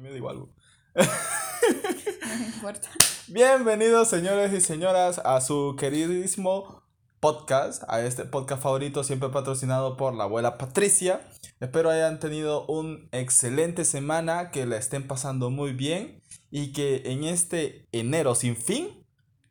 Me da igual. No importa. Bienvenidos, señores y señoras, a su queridísimo podcast, a este podcast favorito, siempre patrocinado por la abuela Patricia. Espero hayan tenido un excelente semana, que la estén pasando muy bien y que en este enero sin fin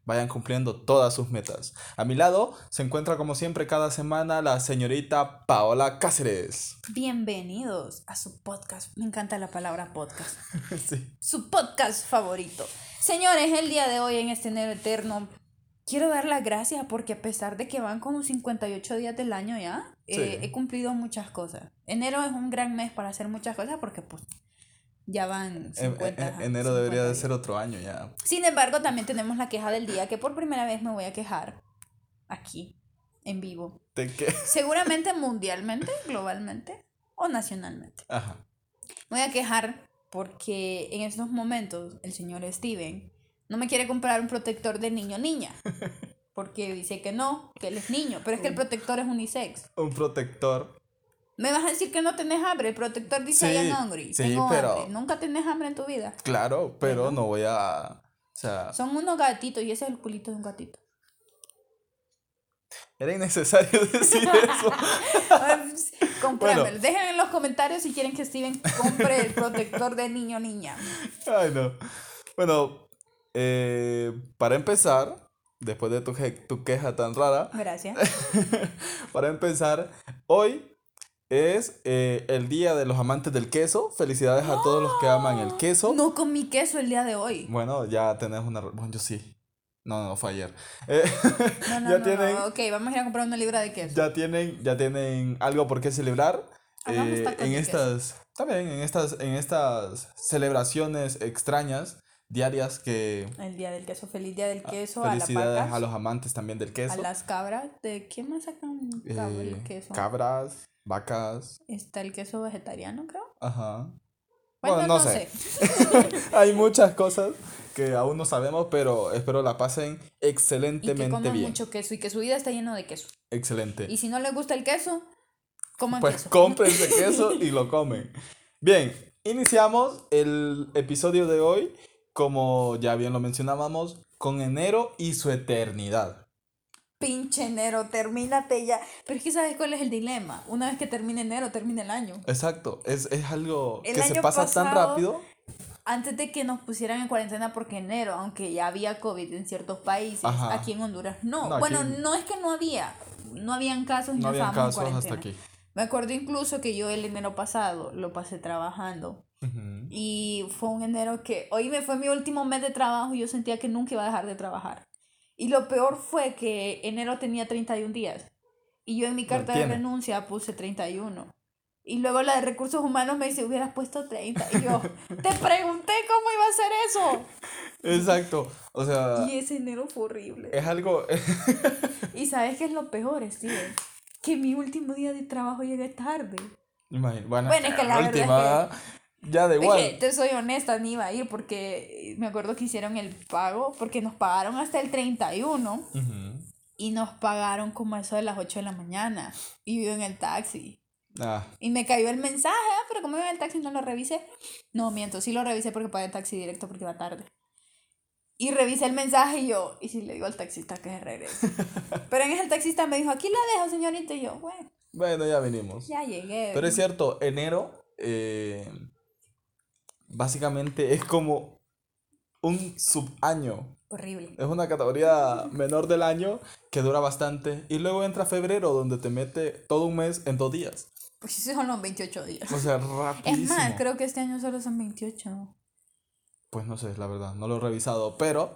vayan cumpliendo todas sus metas. A mi lado se encuentra como siempre cada semana la señorita Paola Cáceres. Bienvenidos a su podcast. Me encanta la palabra podcast. Sí. Su podcast favorito. Señores, el día de hoy en este enero eterno, quiero dar las gracias porque a pesar de que van como 58 días del año ya, eh, he cumplido muchas cosas. Enero es un gran mes para hacer muchas cosas porque pues ya van En- 50. en- enero debería de 50 ser otro año ya. Sin embargo, también tenemos la queja del día, que por primera vez me voy a quejar aquí, en vivo. ¿De qué? Seguramente mundialmente, globalmente o nacionalmente. Ajá. Me voy a quejar porque en estos momentos el señor Steven no me quiere comprar un protector de niño-niña. Porque dice que no, que él es niño, pero es que el protector es unisex. Un protector. Me vas a decir que no tenés hambre, el protector dice Sí, I am hungry. sí, tengo pero- hambre. Nunca tenés hambre en tu vida. Claro, pero no voy a. O sea, Son unos gatitos y ese es el culito de un gatito. era innecesario decir eso. Comprámelo. Bueno. Dejen en los comentarios si quieren que Steven compre el protector de niño niña. Ay, no. Bueno, eh, para empezar, después de tu, tu queja tan rara, Gracias. para empezar, hoy es eh, el día de los amantes del queso. Felicidades a todos los que aman el queso. No comí queso el día de hoy. Bueno, ya tenés una. Bueno, yo sí. No, no, fue ayer. Eh, No, no, ya no, tienen- no. Ok, vamos a ir a comprar una libra de queso. ya tienen, ya tienen algo por qué celebrar. Hagamos eh, en estas, también en estas, en estas celebraciones extrañas, diarias que El día del queso. Feliz día del queso. A las Ah, felicidades vacas. a los amantes también del A queso. las cabras. ¿De quién más sacan cabra el eh, queso? cabras, vacas, Está el queso vegetariano, creo. ajá. Bueno, Bueno, no, no sé. sé. Hay muchas cosas que aún no sabemos, pero espero la pasen Y que excelentemente coman bien. mucho queso y que su vida está lleno de queso. Excelente. Y si no les gusta el queso, coman Pues queso. cómprense queso y lo comen. Bien, iniciamos el episodio de hoy, como ya bien lo mencionábamos, con enero y su eternidad. Pinche enero, termínate ya. Pero es que ¿sabes cuál es el dilema? Una vez que termine enero, termina el año. Exacto, es, es algo El que se pasa tan rápido. Antes de que nos pusieran en cuarentena porque enero, aunque ya había COVID en ciertos países, Ajá. aquí en Honduras no. No, aquí- bueno, no es que no había, no habían casos y No no, habían en casos hasta aquí. Me acuerdo incluso que yo el enero pasado lo pasé trabajando y fue un enero que, hoy me fue mi último mes de trabajo y yo sentía que nunca iba a dejar de trabajar. Y lo peor fue que enero tenía 31 días y yo en mi carta de renuncia puse 31. Y luego la de recursos humanos me dice, hubieras puesto 30. Y yo, te pregunté cómo iba a ser eso. Exacto, o sea, Y ese enero fue horrible. es algo... Y sabes qué es lo peor, Steven? Que mi último día de trabajo llegué tarde. Imagín- bueno, Bueno, es que la verdad es última, ya da Es igual. que te soy honesta, ni iba a ir porque me acuerdo que hicieron el pago, porque nos pagaron hasta el 31 Ujú. y nos pagaron como eso de las 8 de la mañana. Y yo en el taxi. Ah, Y me cayó el mensaje, ah, pero como iba en el taxi no lo revisé. No, miento, sí lo revisé porque pagué taxi directo porque iba tarde. Y revisé el mensaje y yo, y si le digo al taxista que se regrese. pero en ese el taxista me dijo, aquí la dejo, señorita. Y yo, bueno, bueno, ya venimos. ya llegué. Pero es cierto, enero eh, básicamente es como un subaño. Horrible. Es una categoría menor del año que dura bastante. Y luego entra febrero donde te mete todo un mes en dos días. Pues sí son los 28 días. O sea, Es rapidísimo. más, creo que este año solo son 28. Pues no sé, la verdad, no lo he revisado. Pero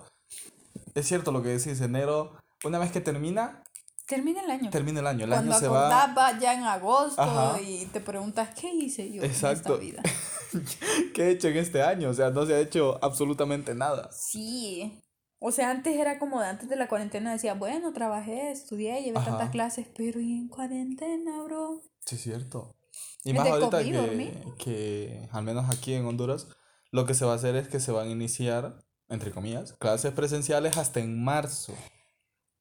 es cierto lo que decís, enero, una vez que termina, Termina el año. termina el año. El Cuando año se va ya en agosto Ajá. y te preguntas qué hice yo Exacto. en esta vida. ¿Qué he hecho en este año? O sea, no se ha hecho absolutamente nada. Sí. O sea, antes era como de antes de la cuarentena decía, bueno, trabajé, estudié, llevé Ajá. tantas clases, pero ¿y en cuarentena, bro? Sí, es cierto. Y más ahorita comí, que, que, al menos aquí en Honduras, lo que se va a hacer es que se van a iniciar, entre comillas, clases presenciales hasta en marzo,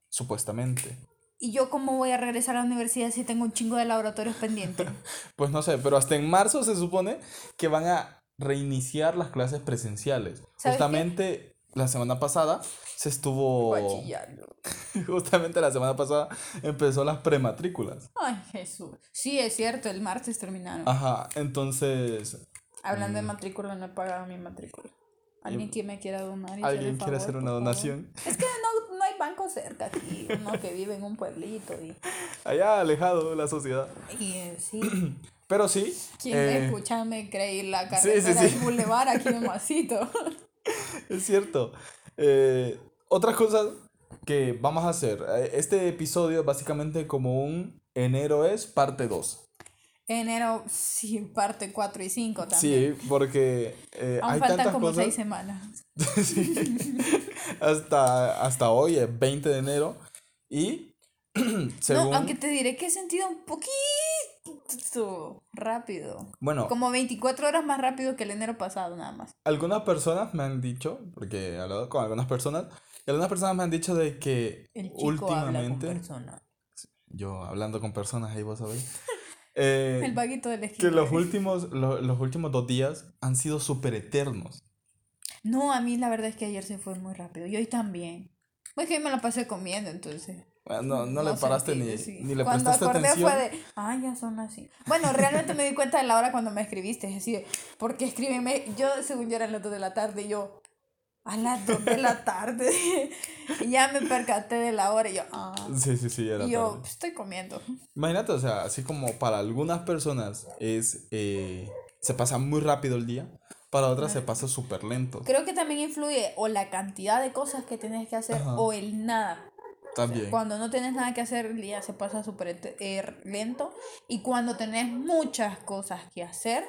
supuestamente. ¿Y yo cómo voy a regresar a la universidad si tengo un chingo de laboratorios pendientes? Pues no sé, pero hasta en marzo se supone que van a reiniciar las clases presenciales. ¿Sabes qué? Justamente la semana pasada se estuvo... Justamente la semana pasada empezó las prematrículas. Ay, Jesús. Sí, es cierto, el martes terminaron. Ajá, entonces... Hablando mm. de matrícula, no he pagado mi matrícula. Alguien que me quiera donar. y ¿Alguien quiere hacer una donación? Es que no, banco cerca aquí. Uno que vive en un pueblito. Y, Allá alejado de la sociedad. y eh, sí. Pero sí. Quien eh, escucha me creí la sí, carretera sí. del Boulevard aquí en Masito. Es cierto. Eh, otras cosas que vamos a hacer. eh, Este episodio es básicamente como un enero es parte 2. Enero, sí, parte 4 y 5 también. Sí, porque eh, Aún hay faltan tantas como cosas. 6 semanas. Sí. hasta, hasta hoy es 20 de enero. Y según. No, aunque te diré que he sentido un poquito rápido. Bueno, Como 24 horas más rápido que el enero pasado, nada más. algunas personas me han dicho, porque he hablado con algunas personas, y algunas personas me han dicho de que El chico últimamente. habla con persona. Yo hablando con personas ahí, vos sabéis. eh, El vaguito del esquina. que los últimos, lo- los últimos dos días han sido súper eternos. No, a mí la verdad es que ayer se fue muy rápido. Y hoy también. Pues que me la pasé comiendo, entonces. Bueno, No, no, le paraste sentí, ni, sí. ni le Cuando prestaste acordé atención. fue de, ay, ya son así. Bueno, realmente me di cuenta de la hora cuando me escribiste. Es decir, porque escríbeme, yo según yo eran las 2 de la tarde y yo, a las 2 de la tarde. y ya me percaté de la hora y yo, ah. Sí, sí, sí, era Y yo, tarde. "Pues, estoy comiendo. Imagínate, o sea, así como para algunas personas es eh, se pasa muy rápido el día, para otras se pasa súper lento. Creo que también influye o la cantidad de cosas que tienes que hacer Ajá. o el nada. También. Cuando no tienes nada que hacer, el día se pasa súper eh, lento. Y cuando tenés muchas cosas que hacer,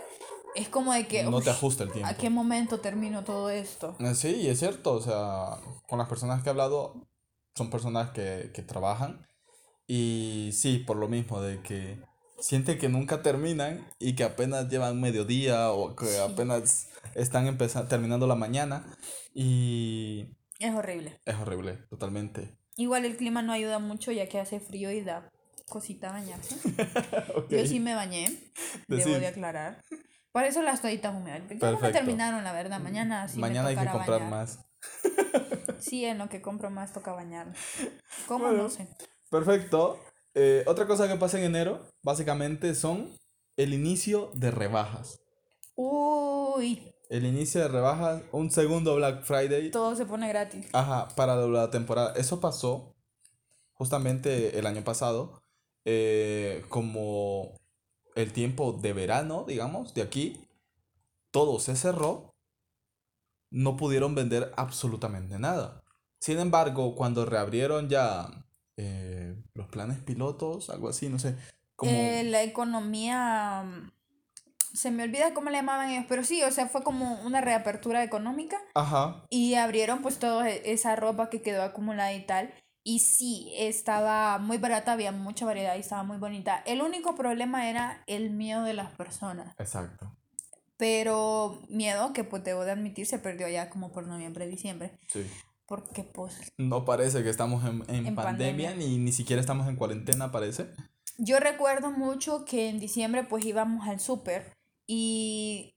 es como de que, No te "Ush, ajusta el tiempo. ¿a qué momento termino todo esto? Eh, Sí, es cierto, o sea, con las personas que he hablado, son personas que, que trabajan y sí, por lo mismo, de que sienten que nunca terminan y que apenas llevan mediodía o que Sí. apenas están empezando, terminando la mañana y Es horrible. es horrible, totalmente. Igual el clima no ayuda mucho ya que hace frío y da cosita bañarse. Ok, Yo sí me bañé, debo Decir. de aclarar. Por eso las toallitas húmedas. Ya no me terminaron, la verdad. Mañana sí Mañana me hay que comprar bañar. más. Sí, en lo que compro más toca bañarme. ¿Cómo? Bueno. No sé. Perfecto. Eh, otra cosa que pasa en enero, básicamente, son el inicio de rebajas. Uy, El inicio de rebajas, un segundo Black Friday. todo se pone gratis. Ajá, para la temporada. Eso pasó justamente el año pasado, eh, como el tiempo de verano, digamos, de aquí, todo se cerró, no pudieron vender absolutamente nada. Sin embargo, cuando reabrieron ya eh, los planes pilotos, algo así, no sé, como... Eh, la economía. mm, Se me olvida cómo le llamaban ellos, pero sí, o sea, fue como una reapertura económica Ajá, y abrieron pues toda esa ropa que quedó acumulada y tal. Y sí, estaba muy barata, había mucha variedad y estaba muy bonita. El único problema era el miedo de las personas. exacto. Pero miedo que pues debo de admitir se perdió ya como por noviembre, diciembre. Sí. Porque pues No parece que estamos en, en En pandemia, pandemia. Ni, ni siquiera estamos en cuarentena, parece. Yo recuerdo mucho que en diciembre pues íbamos al súper y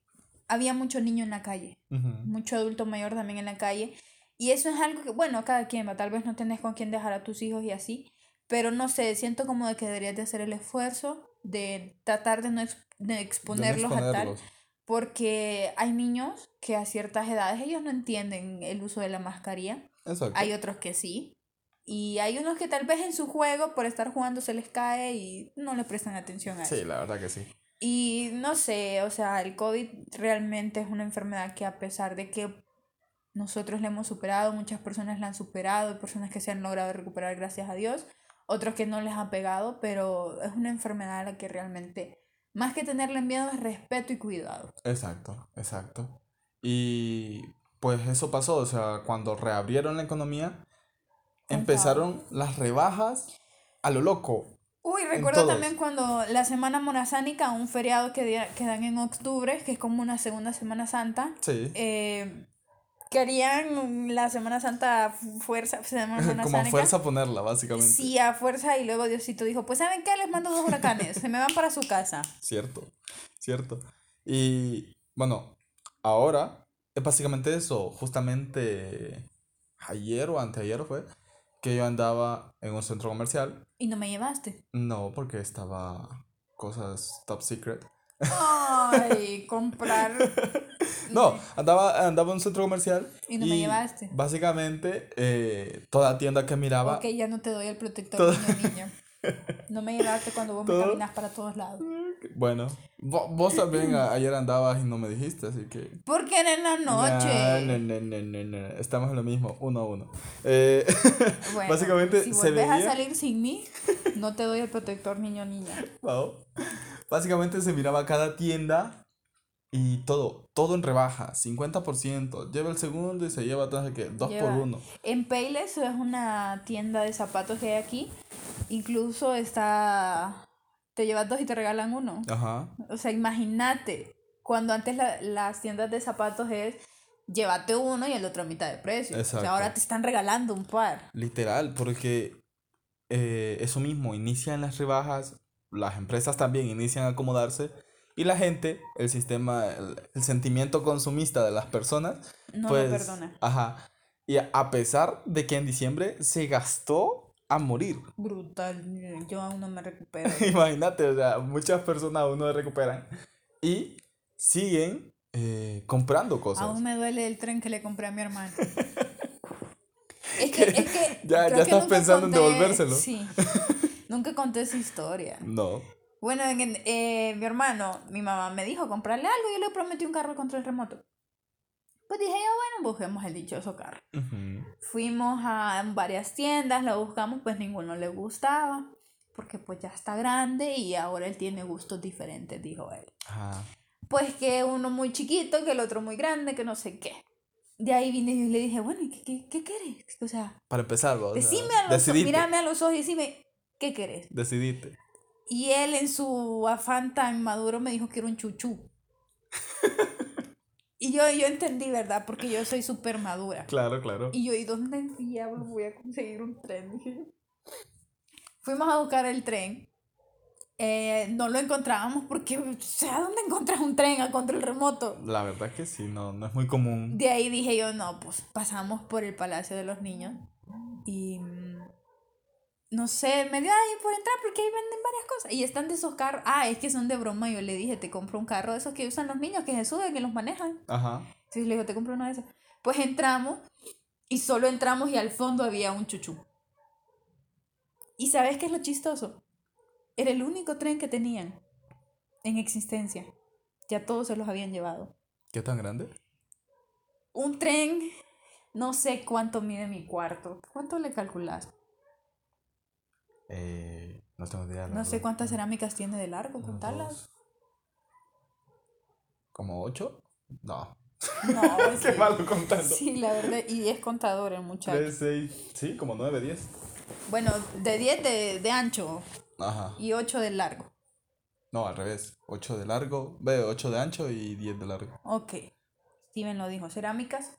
había mucho niño en la calle, mucho adulto mayor también en la calle. Y eso es algo que, bueno, cada quien va, tal vez no tenés con quién dejar a tus hijos y así, pero no sé, siento como de que deberías de hacer el esfuerzo de tratar de no, ex- de De no exponerlos a tal, porque hay niños que a ciertas edades ellos no entienden el uso de la mascarilla. Exacto. Hay otros que sí. Y hay unos que tal vez en su juego, por estar jugando, se les cae y no le prestan atención a eso. Sí, la verdad que sí. Y no sé, o sea, el COVID realmente es una enfermedad que a pesar de que nosotros la hemos superado, muchas personas la han superado, hay personas que se han logrado recuperar gracias a Dios, otros que no les ha pegado, pero es una enfermedad a la que realmente, más que tenerle miedo, es respeto y cuidado. Exacto, exacto. Y pues eso pasó, o sea, cuando reabrieron la economía, Con empezaron las rebajas a lo loco. Uy, recuerdo también cuando la Semana Morazánica, un feriado que, que dan en octubre, que es como una segunda Semana Santa, Sí. eh, querían la Semana Santa fu- fuerza, Semana Como a fuerza ponerla, básicamente. Sí, a fuerza, y luego Diosito dijo, pues ¿saben qué? Les mando dos huracanes, se me van para su casa. Cierto, cierto. Y bueno, ahora es básicamente eso. Justamente ayer o anteayer fue que yo andaba en un centro comercial. ¿Y no me llevaste? No, porque estaba cosas top secret. Ay, comprar. No, andaba, andaba en un centro comercial. Y no me llevaste. Básicamente, eh, toda tienda que miraba. Ok, ya no te doy el protector niño, niño. No me llevaste cuando vos me caminas para todos lados. Bueno, vos, vos también a- ayer andabas y no me dijiste, así que. Porque era en la noche. No, no, no, no. Estamos en lo mismo, uno a uno. Eh, Bueno, básicamente si se vuelves a veía. salir sin mí, no te doy el protector niño niña. Wow. Básicamente se miraba cada tienda y todo, todo en rebaja, 50%. Lleva el segundo y se lleva no sé qué, dos por uno. En Payless es una tienda de zapatos que hay aquí. Incluso está. Te llevas dos y te regalan uno. Ajá. O sea, imagínate. Cuando antes la- las tiendas de zapatos es llévate uno y el otro a mitad de precio. O Exacto. sea, ahora te están regalando un par. Literal, porque eh, eso mismo, inician las rebajas, las empresas también inician a acomodarse y la gente, el sistema, el, el sentimiento consumista de las personas, No pues, lo perdona. Ajá. Y a- pesar de que en diciembre se gastó a morir. Brutal. Yo aún no me recupero. Imagínate, o sea, muchas personas aún no recuperan y siguen eh, comprando cosas. Aún me duele el tren que le compré a mi hermano. Es que, es que. Ya- ya que estás pensando en devolvérselo. Sí. Nunca conté esa historia. No. Bueno, en- en- eh, mi hermano, mi mamá me dijo comprarle algo. Yo le prometí un carro contra el remoto. Pues dije, ya bueno, busquemos el dichoso carro. Ujú. Fuimos a varias tiendas, lo buscamos, pues ninguno le gustaba. Porque pues ya está grande y ahora él tiene gustos diferentes, dijo él. Pues que uno muy chiquito, que el otro muy grande, que no sé qué. De ahí vine y le dije, bueno, ¿y qué, qué, qué querés? O sea, Para empezar, o sea, decime a los ojos, mírame a los ojos y decime, ¿qué querés? decidite. Y él en su afán tan maduro me dijo que era un chuchú. y yo, yo entendí, ¿verdad? Porque yo soy súper madura. Claro, claro. Y yo, ¿y dónde diablos voy a conseguir un tren? Dije yo. Fuimos a buscar el tren. Eh, no lo encontrábamos porque, o sea, ¿dónde encontras un tren a control remoto? La verdad es que sí, no, no es muy común. De ahí dije yo, no, pues pasamos por el Palacio de los Niños y no sé, me dio ahí por entrar porque ahí venden varias cosas y están de esos carros. Ah, es que son de broma. Yo le dije, te compro un carro de esos que usan los niños, que se suben, que los manejan. Ajá. Entonces le digo, te compro uno de esos. Pues entramos y solo entramos y al fondo había un chuchú. ¿Y sabes qué es lo chistoso? Era el único tren que tenían en existencia. Ya todos se los habían llevado. ¿Qué tan grande? Un tren, no sé cuánto mide mi cuarto. ¿Cuánto le calculas? Eh, no tengo idea. No sé cuántas cerámicas tiene de largo, contarlas. ¿Como ocho? No. No, Qué sí. malo contando. Sí, la verdad, y es contador el muchacho. Tres, seis, sí, como nueve, diez. Bueno, de 10 de, de ancho Ajá. y 8 de largo. No, al revés. Ocho de largo, ve, ocho de ancho y diez de largo. Ok. Steven lo dijo, cerámicas.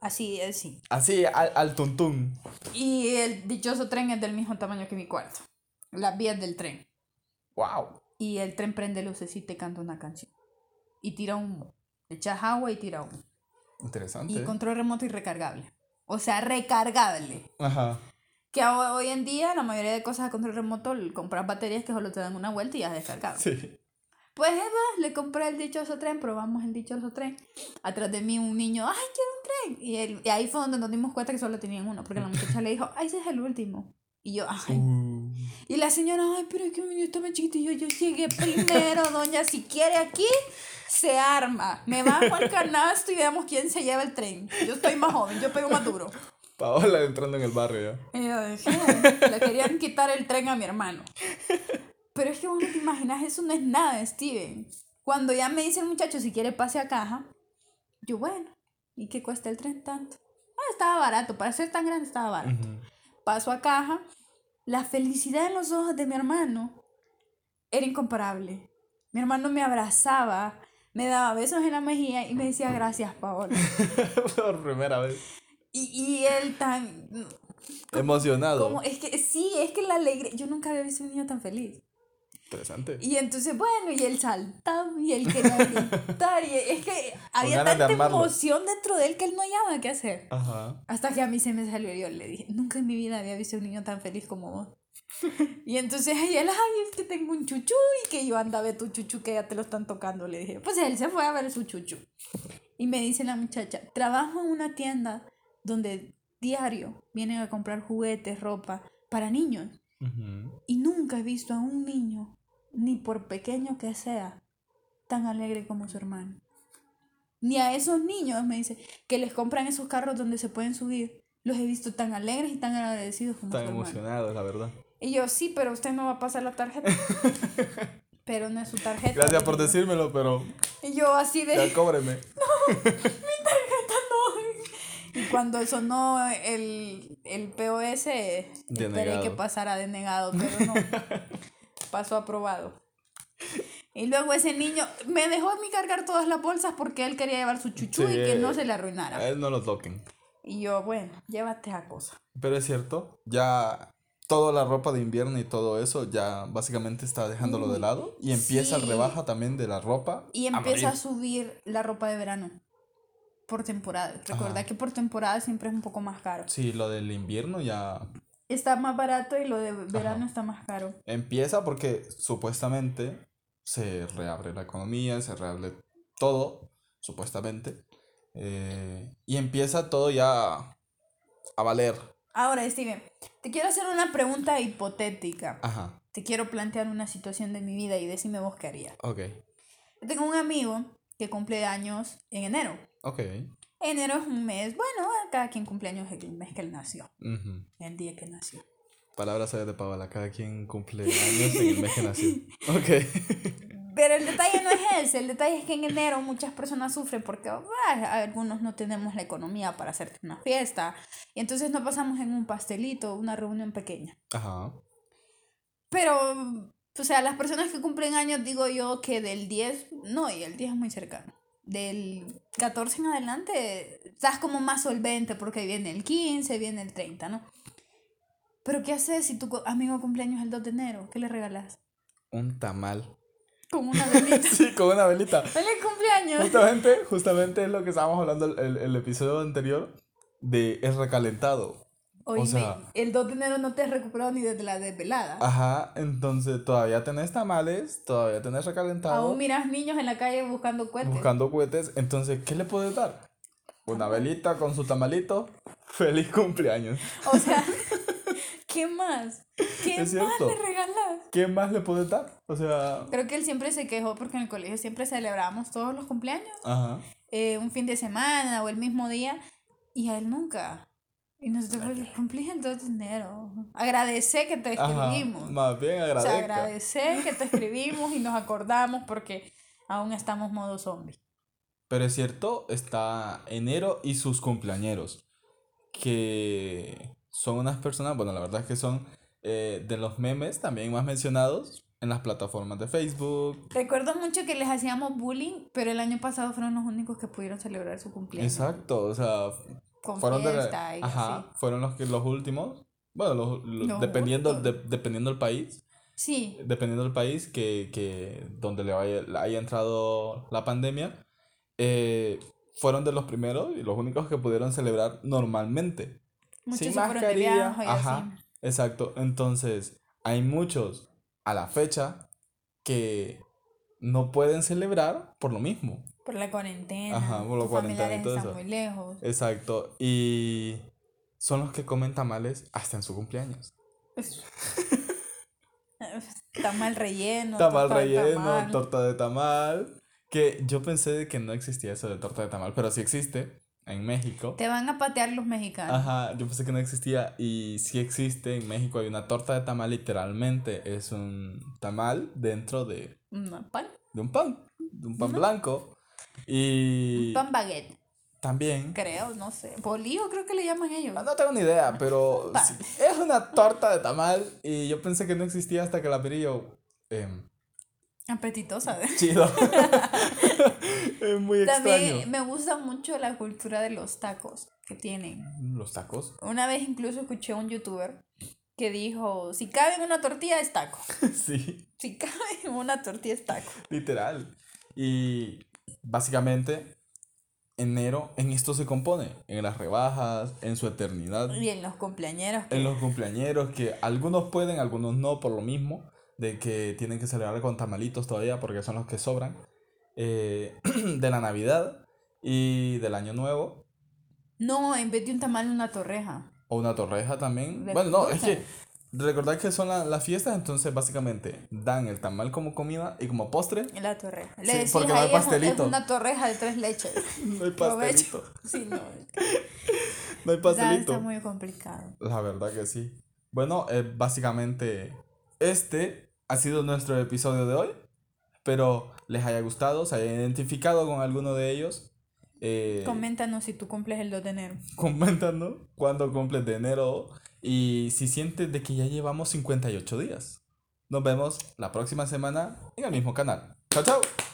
Así, así. Así, al, al tuntún. Y el dichoso tren es del mismo tamaño que mi cuarto. Las vías del tren. Wow. Y el tren prende luces y te canta una canción. Y tira humo. Echas agua y tira humo. Interesante. Y control remoto y recargable. O sea, recargable. Ajá. Que ho- hoy en día la mayoría de cosas a control remoto compras baterías que solo te dan una vuelta y ya es descargable. Sí. Pues Eva, le compré el dichoso tren, probamos el dichoso tren. Atrás de mí un niño, ¡ay, quiero un tren! Y, él- y ahí fue donde nos dimos cuenta que solo tenían uno, porque la muchacha le dijo, ¡ay, ese es el último! Y yo, ¡ay! Uh, Y la señora, ¡ay, pero es que yo estaba chiquita! Y yo, yo llegué primero, doña, si quiere aquí, se arma. Me bajo al canasto y veamos quién se lleva el tren. Yo estoy más joven, yo pego más duro. Paola entrando en el barrio ya. Y yo dije, le querían quitar el tren a mi hermano. Pero es que vos no te imaginas, eso no es nada, Steven. Cuando ya me dice el muchacho si quiere pase a caja, yo, bueno, ¿y qué cuesta el tren tanto? Ah, estaba barato, para ser tan grande estaba barato. Paso a caja, la felicidad en los ojos de mi hermano era incomparable. Mi hermano me abrazaba, me daba besos en la mejilla y me decía gracias, Paola. Por primera vez. Y, y él tan, Emocionado. Como, es que sí, es que la alegría. Yo nunca había visto un niño tan feliz. Interesante. Y entonces, bueno, y él saltaba y él quería gritar. Y es que había de tanta emoción dentro de él que él no hallaba qué hacer. Ajá. Hasta que a mí se me salió y yo le dije, nunca en mi vida había visto un niño tan feliz como vos. Y entonces ahí él, ay, es que tengo un chuchu y que yo anda a ver tu chuchu que ya te lo están tocando. Le dije, pues él se fue a ver su chuchu. Y me dice la muchacha, trabajo en una tienda donde diario vienen a comprar juguetes, ropa para niños. Ujú. Y nunca he visto a un niño, ni por pequeño que sea, tan alegre como su hermano. Ni a esos niños, me dice, que les compran esos carros donde se pueden subir, los he visto tan alegres y tan agradecidos como Tan su hermano. emocionado, la verdad. Y yo, sí, pero usted no va a pasar la tarjeta. pero no es su tarjeta. Gracias por decírmelo, pero Y yo así de... ya cóbreme. Y cuando sonó el, el POS, esperé Denegado. que pasara denegado, pero no. Pasó aprobado. Y luego ese niño me dejó a mí cargar todas las bolsas porque él quería llevar su chuchú y Sí. que no se le A arruinara. él no lo toquen. Y yo, bueno, llévate esa cosa. Pero es cierto, ya toda la ropa de invierno y todo eso ya básicamente está dejándolo de lado y empieza el sí. rebaja también de la ropa. Y a empieza a morir. subir la ropa de verano. Por temporada. Recuerda Ajá. que por temporada siempre es un poco más caro. Sí, lo del invierno ya Está más barato y lo de verano Ajá. está más caro. empieza porque supuestamente se reabre la economía, se reabre todo, supuestamente. eh, y empieza todo ya a valer. Ahora, Steven, te quiero hacer una pregunta hipotética. Ajá, Te quiero plantear una situación de mi vida y decime vos qué harías. ok, Yo tengo un amigo que cumple años en enero. Ok. Enero es un mes, bueno, cada quien cumple años el mes que él nació, el día que nació. Palabras sabias de Paola, cada quien cumple años en el mes que nació. Ok. Pero el detalle no es ese, el detalle es que en enero muchas personas sufren porque ah, algunos no tenemos la economía para hacerte una fiesta y entonces nos pasamos en un pastelito, una reunión pequeña. Ajá. Pero, o sea, las personas que cumplen años, digo yo que del 10, no, y el 10 es muy cercano. Del 14 en adelante, estás como más solvente porque viene el 15, viene el 30, ¿no? Pero ¿qué haces si tu amigo cumpleaños el 2 de enero? ¿Qué le regalas? Un tamal. Con una velita. Sí, con una velita. ¡Feliz cumpleaños! Justamente, justamente es lo que estábamos hablando el, el, el episodio anterior de el recalentado. Oíme, sea- el 2 de enero no te has recuperado ni desde la desvelada. Ajá, entonces todavía tenés tamales, todavía tenés recalentado, Aún miras niños en la calle buscando cohetes. buscando cohetes, entonces, ¿qué le puedes dar? Una velita con su tamalito, feliz cumpleaños. O sea, ¿qué más? ¿Qué Es más cierto. le regalas? ¿Qué más le puedes dar? O sea, Creo que él siempre se quejó porque en el colegio siempre celebrábamos todos los cumpleaños, ajá. eh, un fin de semana o el mismo día, y a él nunca. Y nosotros pues, cumplís el 2 de enero. Agradece que te Ajá, escribimos. más bien o sea, agradecer que te escribimos y nos acordamos porque aún estamos modo zombie. Pero es cierto, está enero y sus cumpleañeros, que son unas personas, bueno, la verdad es que son eh, de los memes también más mencionados en las plataformas de Facebook. Recuerdo mucho que les hacíamos bullying, pero el año pasado fueron los únicos que pudieron celebrar su cumpleaños. Exacto, o sea, fueron de y ajá, fueron los que los últimos. Bueno, los, los- Los dependiendo de- dependiendo del país, Sí, dependiendo del país que, que donde le haya, entrado la pandemia, eh, fueron de los primeros y los únicos que pudieron celebrar normalmente. muchos sin mascarilla, ajá, así. exacto. Entonces, hay muchos a la fecha que no pueden celebrar por lo mismo. Por la cuarentena. Ajá, por la cuarentena y familiares todo están eso. muy lejos. Exacto. Y son los que comen tamales hasta en su cumpleaños. Es- Tamal relleno. Tamal torta de relleno, tamal. torta de tamal. Que yo pensé de que no existía eso de torta de tamal, pero sí existe en México. Te van a patear los mexicanos. Ajá, yo pensé que no existía y sí existe. En México hay una torta de tamal, literalmente es un tamal dentro de, Un pan. de un pan, de un pan blanco. Y pan baguette, también, creo, no sé. Bolillo creo que le llaman ellos. ah, no tengo ni idea, pero sí, es una torta de tamal y yo pensé que no existía hasta que la pedí yo. em, Apetitosa. chido. es muy También extraño. me gusta mucho la cultura de los tacos que tienen. Los tacos. Una vez incluso escuché a un youtuber que dijo, si cabe en una tortilla es taco. sí, Si cabe en una tortilla es taco. literal. Y básicamente, enero en esto se compone, en las rebajas, en su eternidad, Y en los cumpleañeros. que- en los cumpleañeros, que algunos pueden, algunos no, por lo mismo, de que tienen que celebrar con tamalitos todavía, porque son los que sobran, eh, de la Navidad y del Año Nuevo, No, en vez de un tamal, una torreja. o una torreja también. De bueno, no, es que recordad que son la- las fiestas, entonces básicamente dan el tamal como comida y como postre, En la torreja. Le Sí, decís porque no hay pastelito. Es una torreja de tres leches. no hay pastelito. Sí, no. No hay pastelito. está muy complicado. La verdad que sí. Bueno, eh, básicamente este ha sido nuestro episodio de hoy. Espero les haya gustado, se hayan identificado con alguno de ellos. Eh, Coméntanos si tú cumples el 2 de enero. coméntanos cuándo cumples de enero y si sientes de que ya llevamos 58 días. Nos vemos la próxima semana en el mismo canal. Chao, chao.